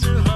to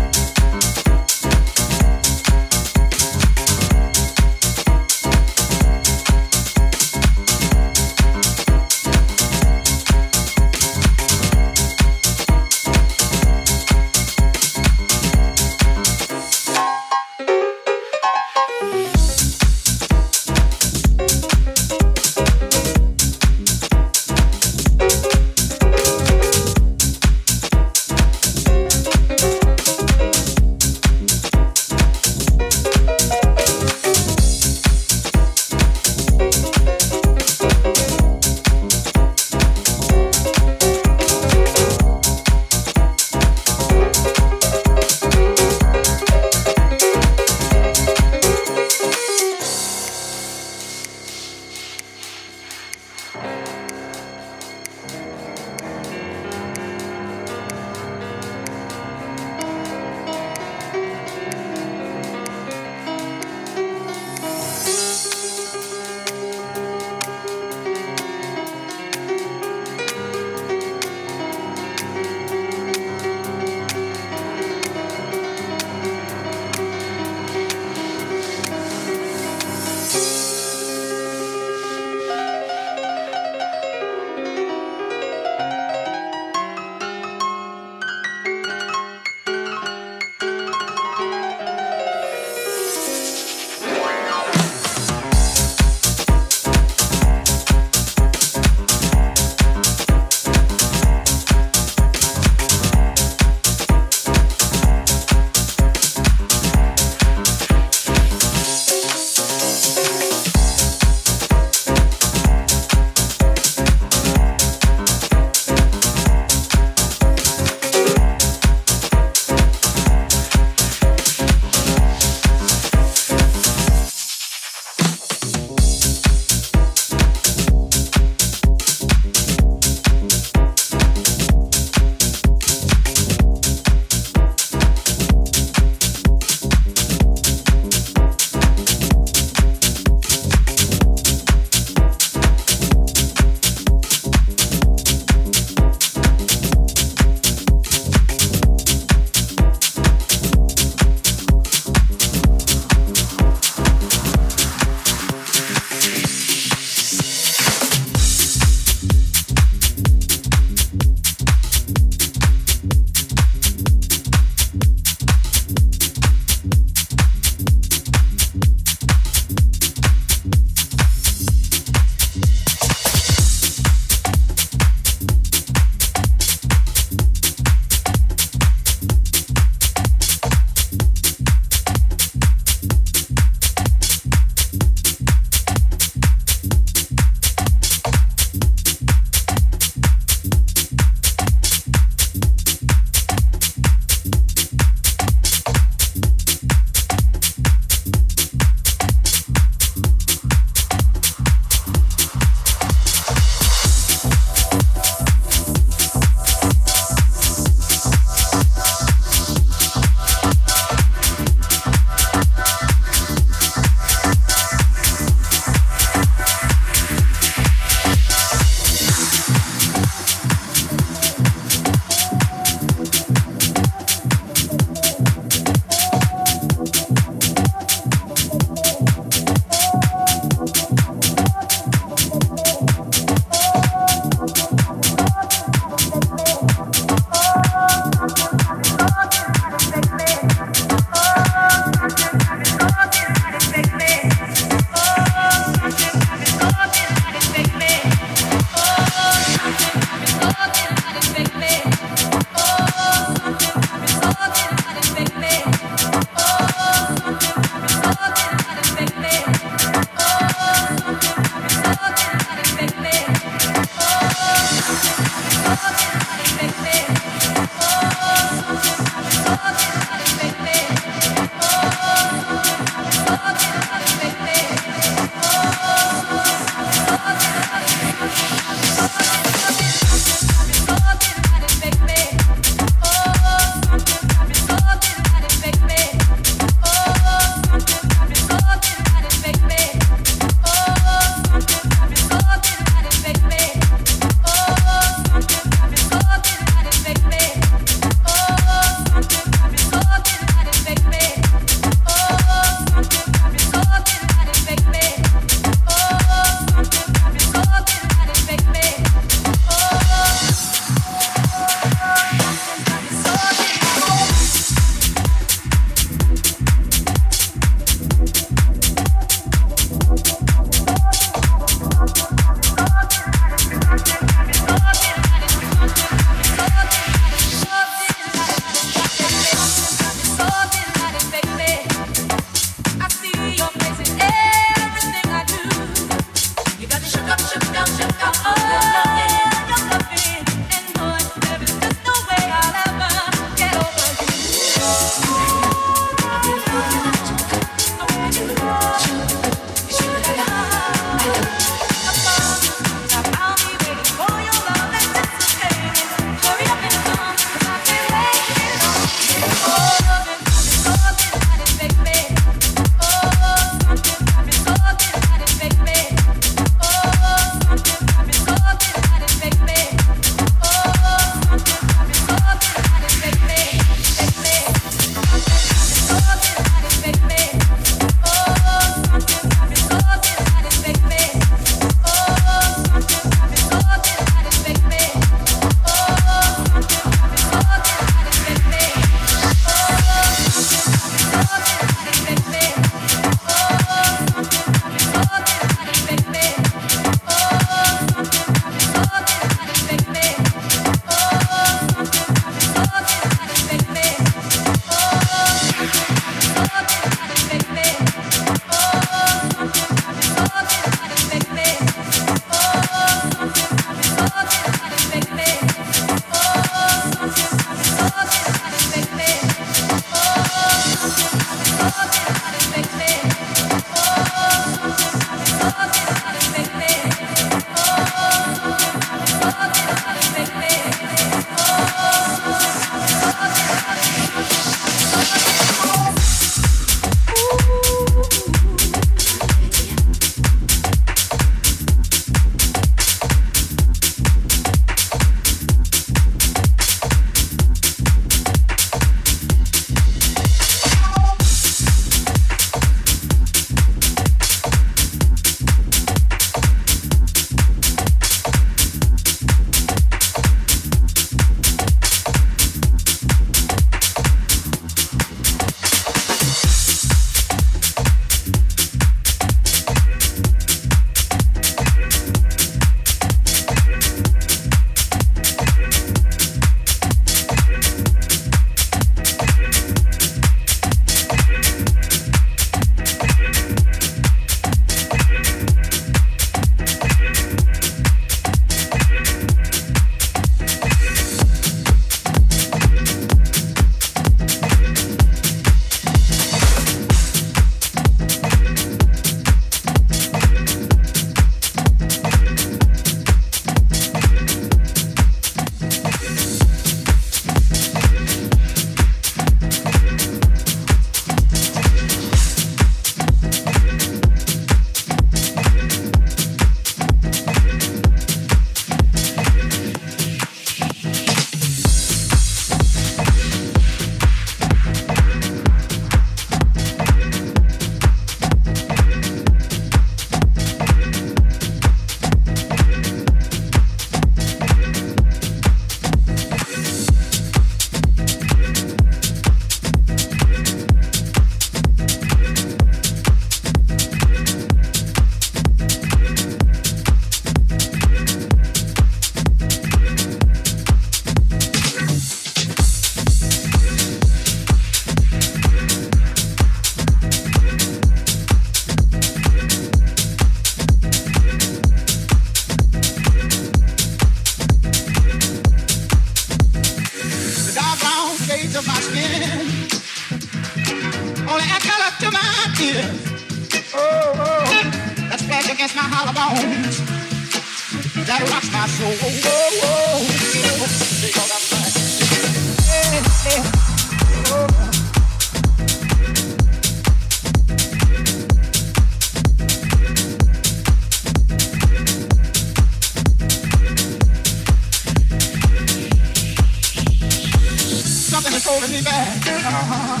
is holding me back? Uh-huh.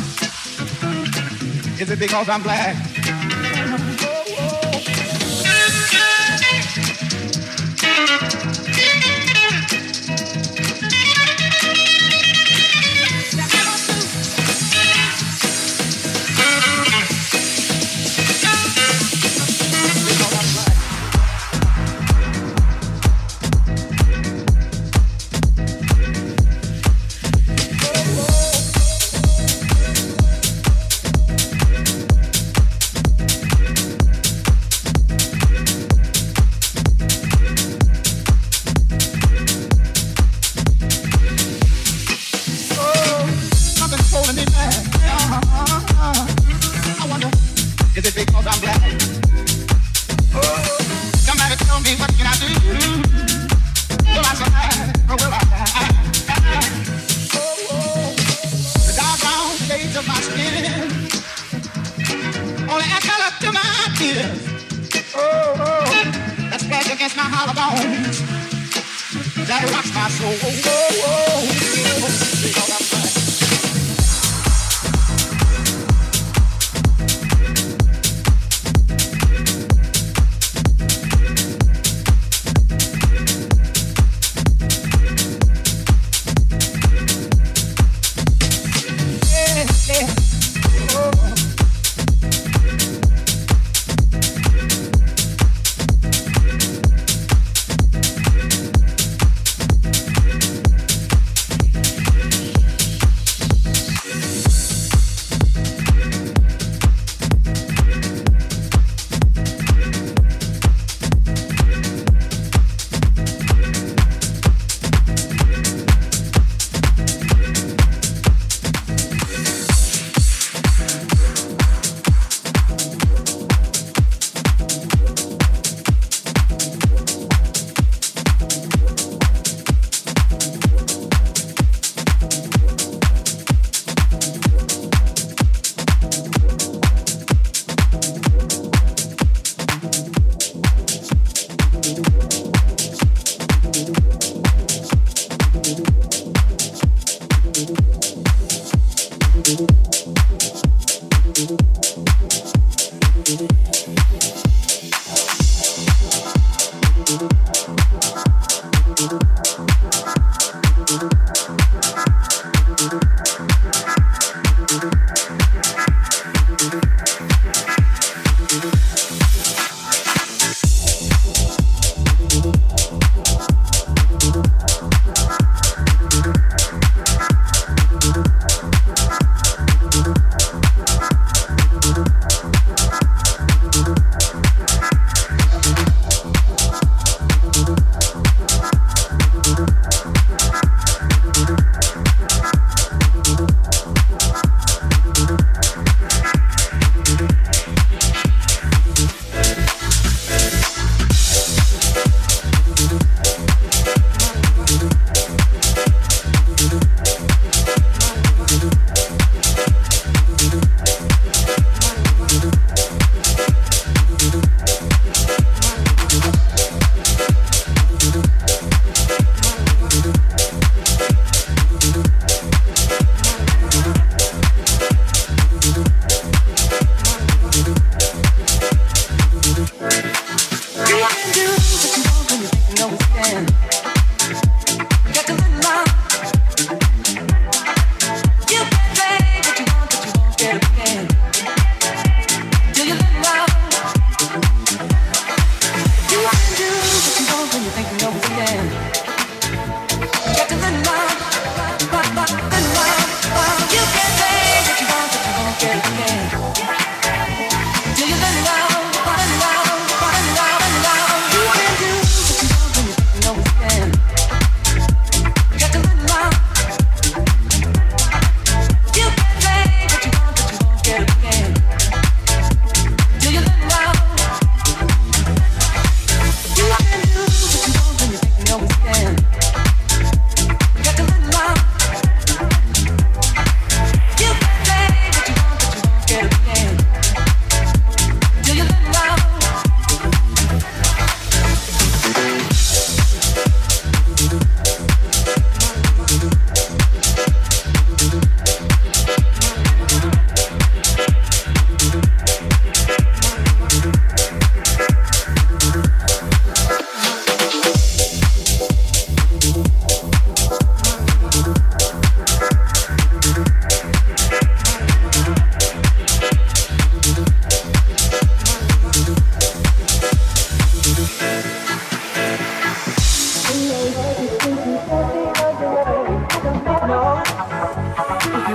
Is it because I'm black? Oh, oh.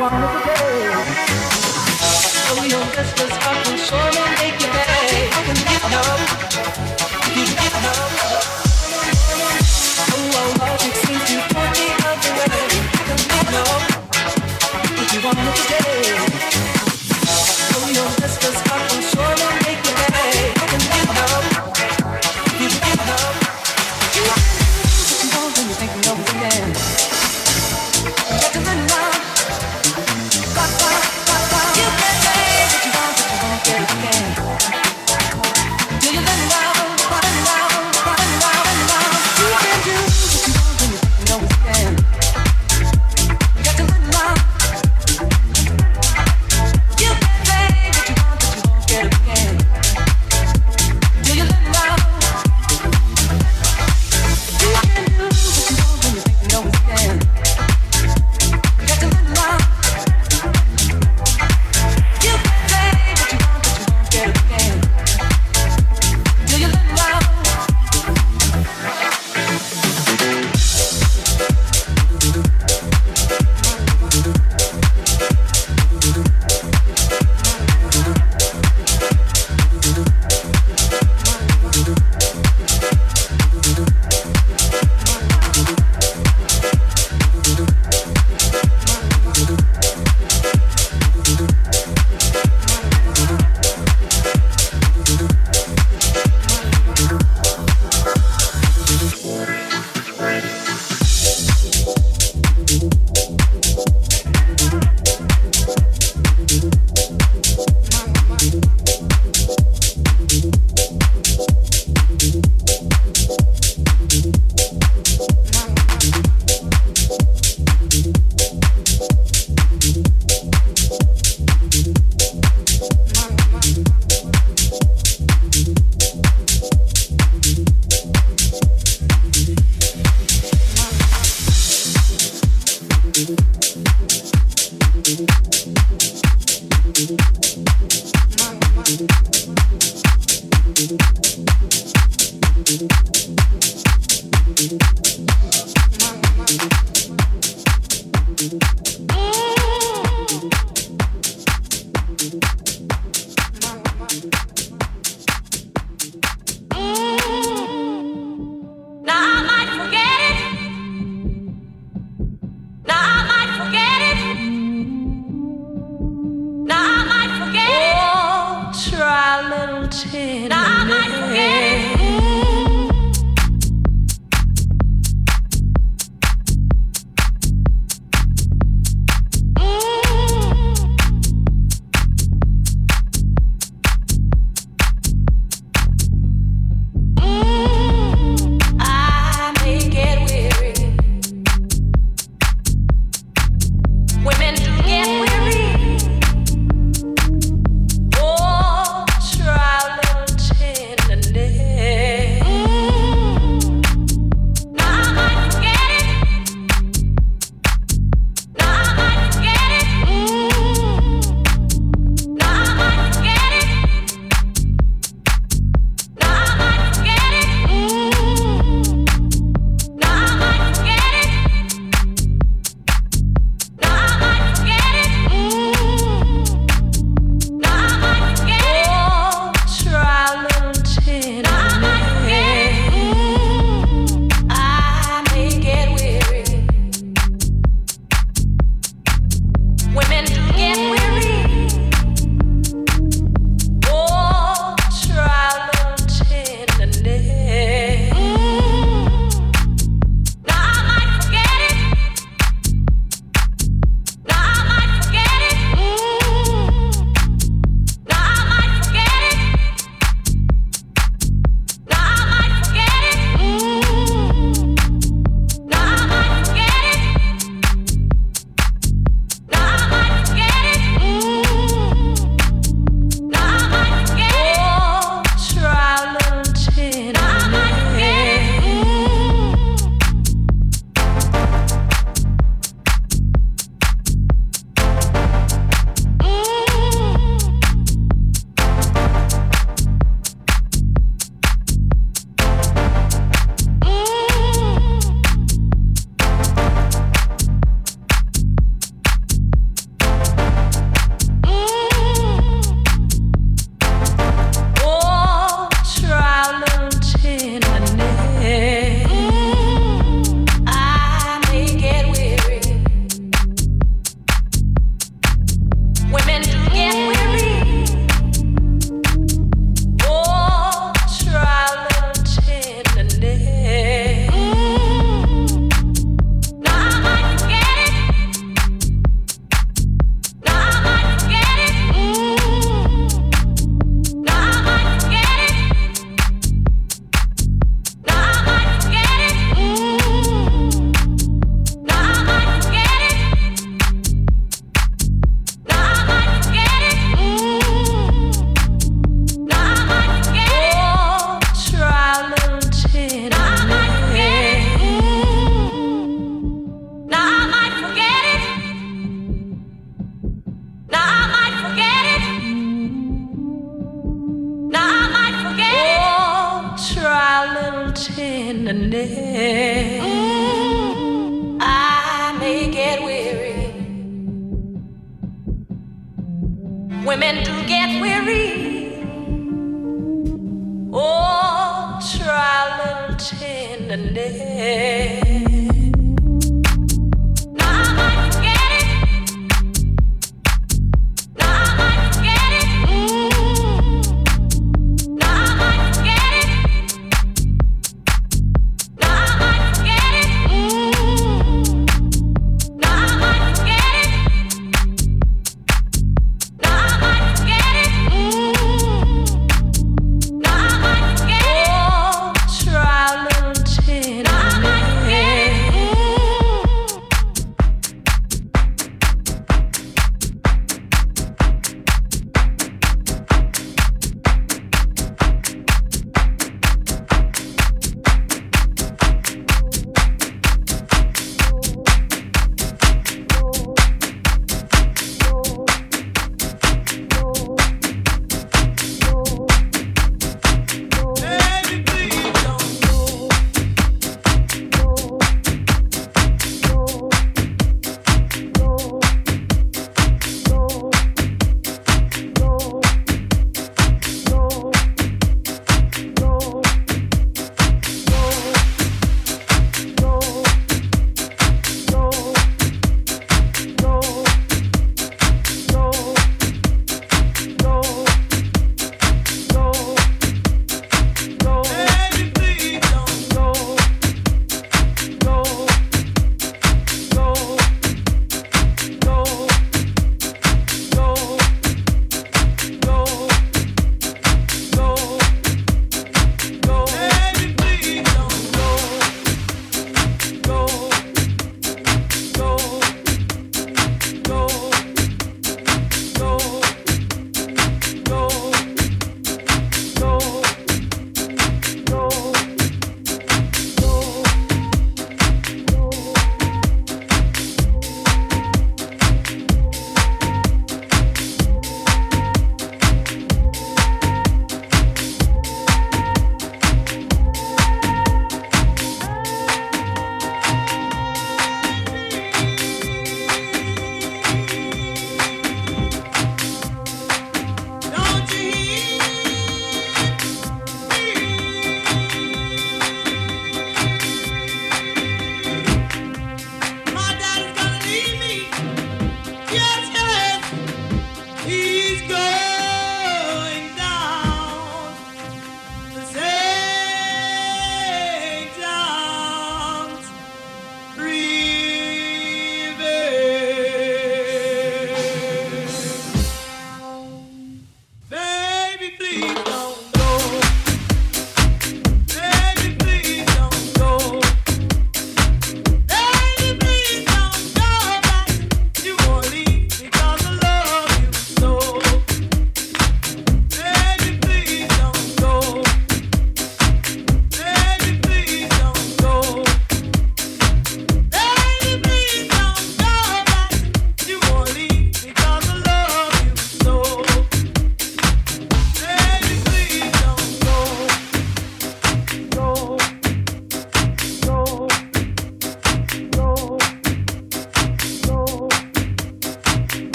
one of the day. Oh, you're just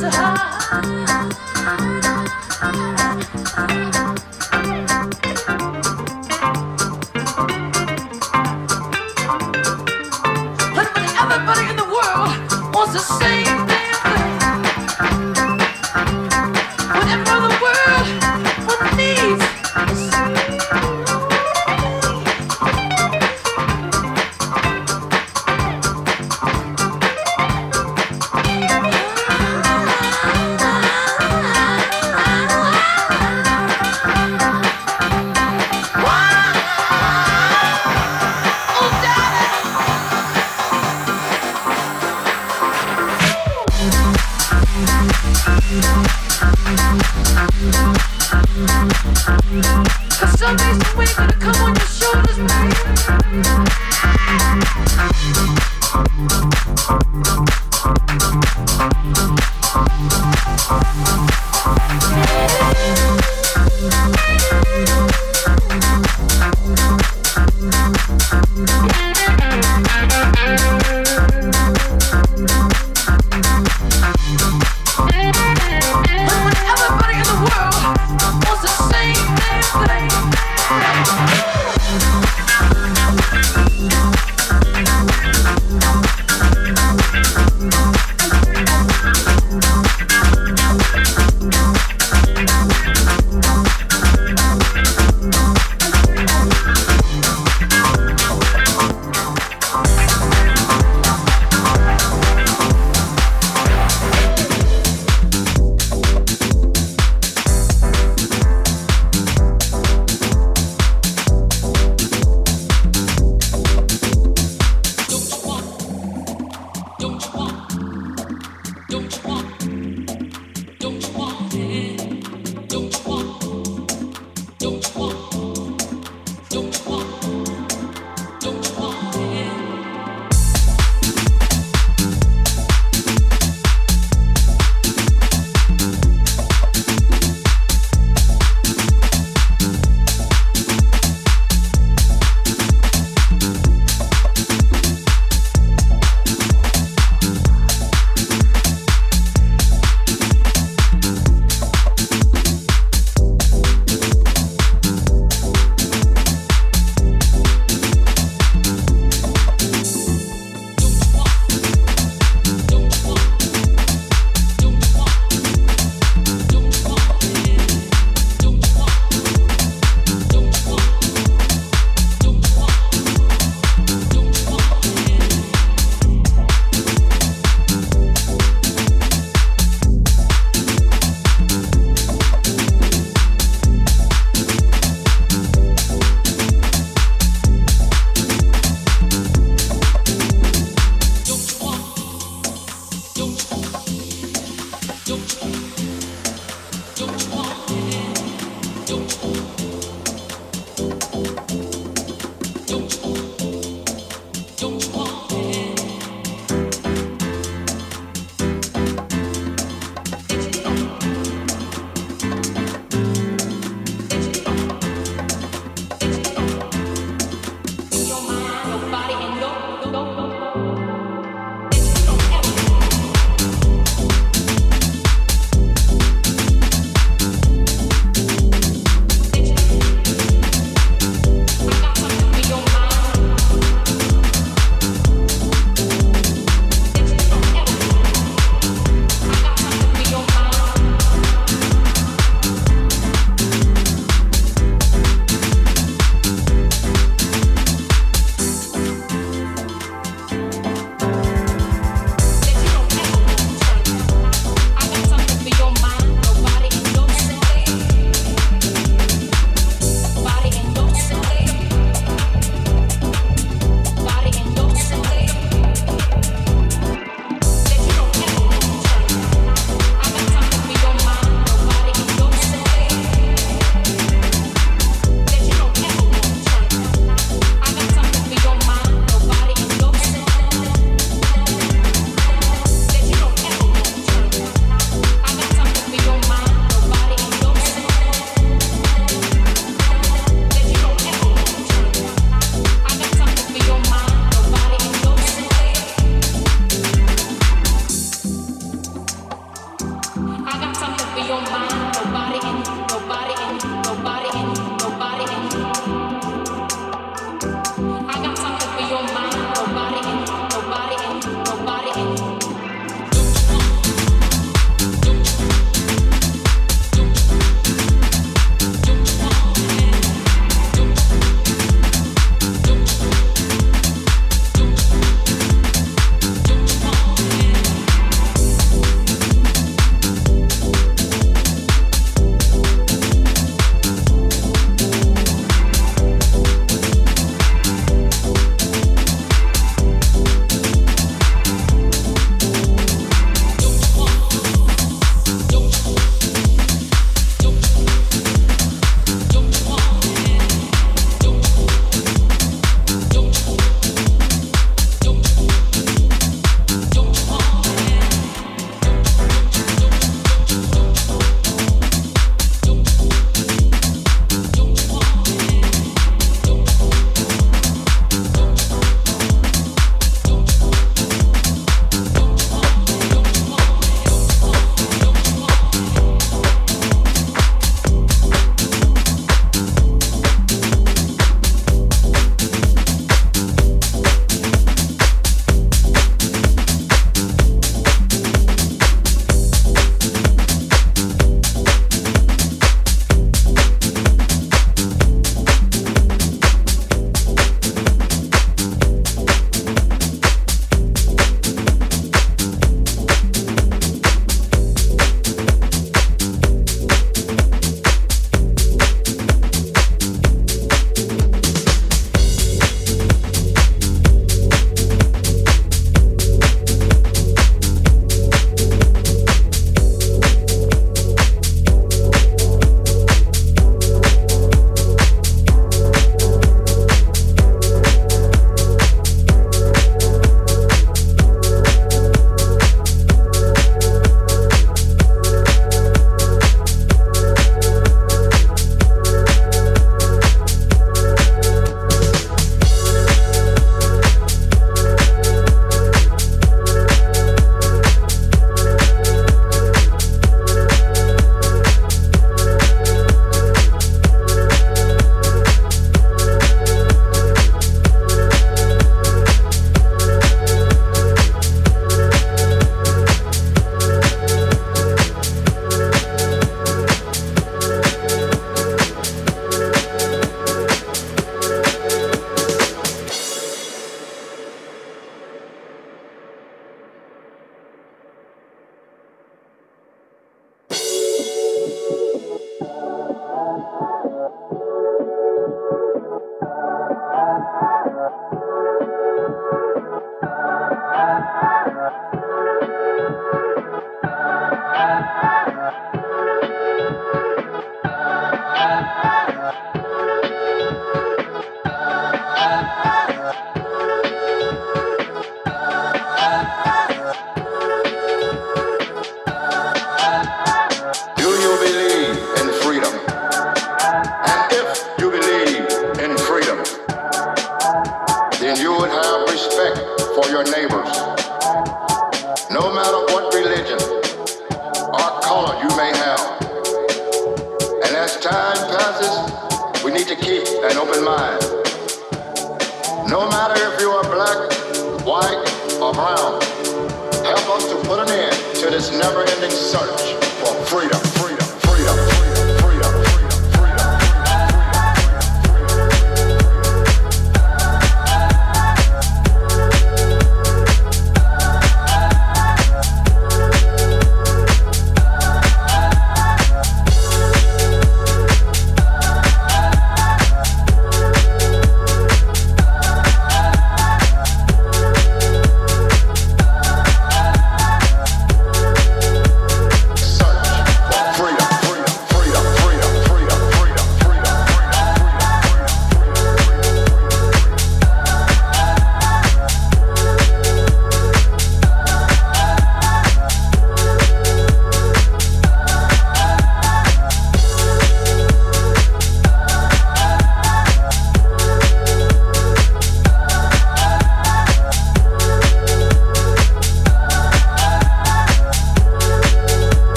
Oh,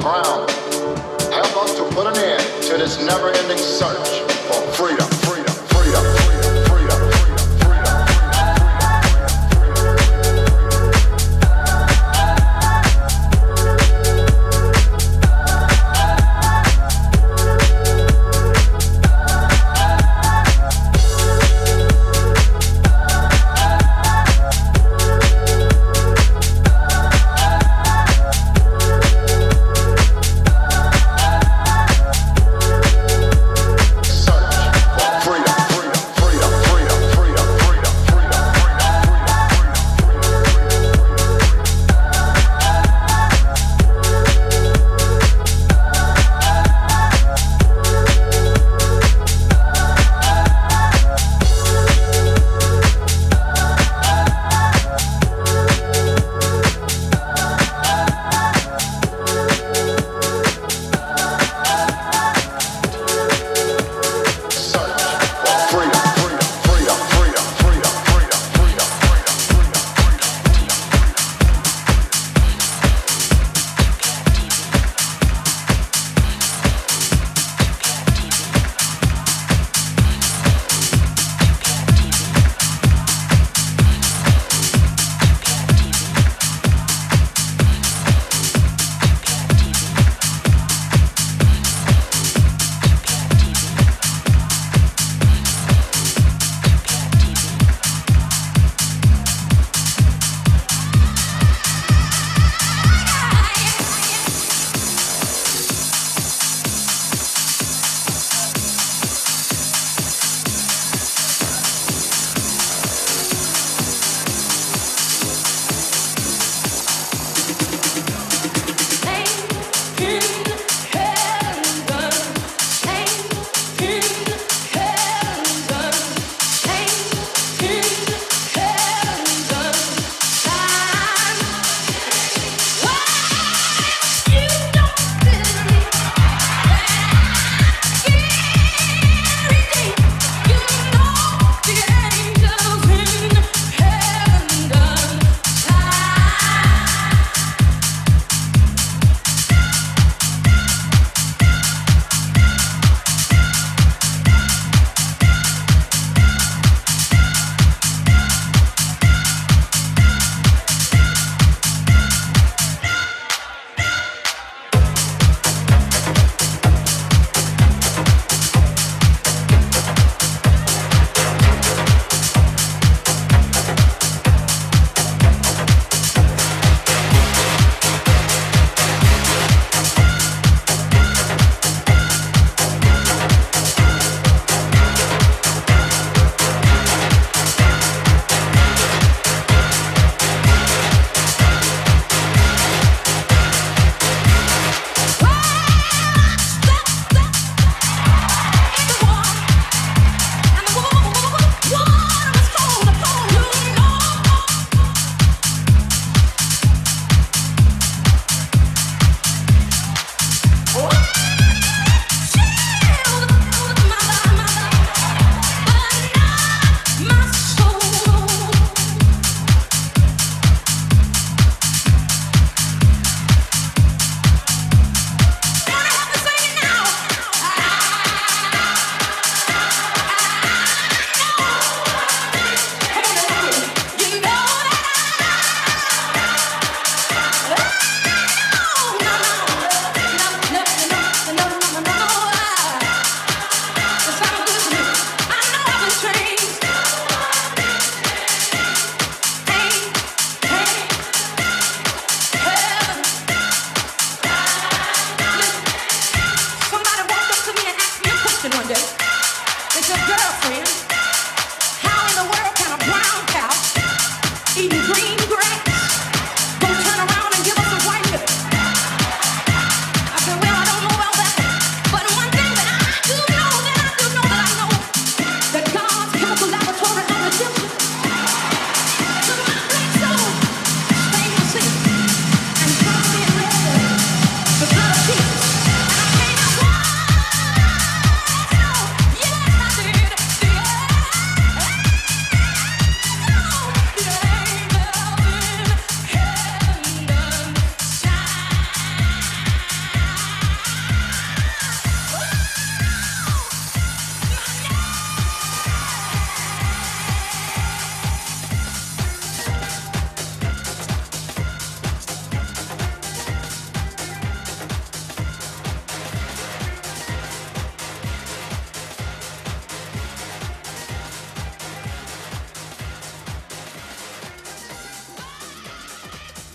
Brown, help us to put an end to this never-ending search for freedom, freedom, freedom.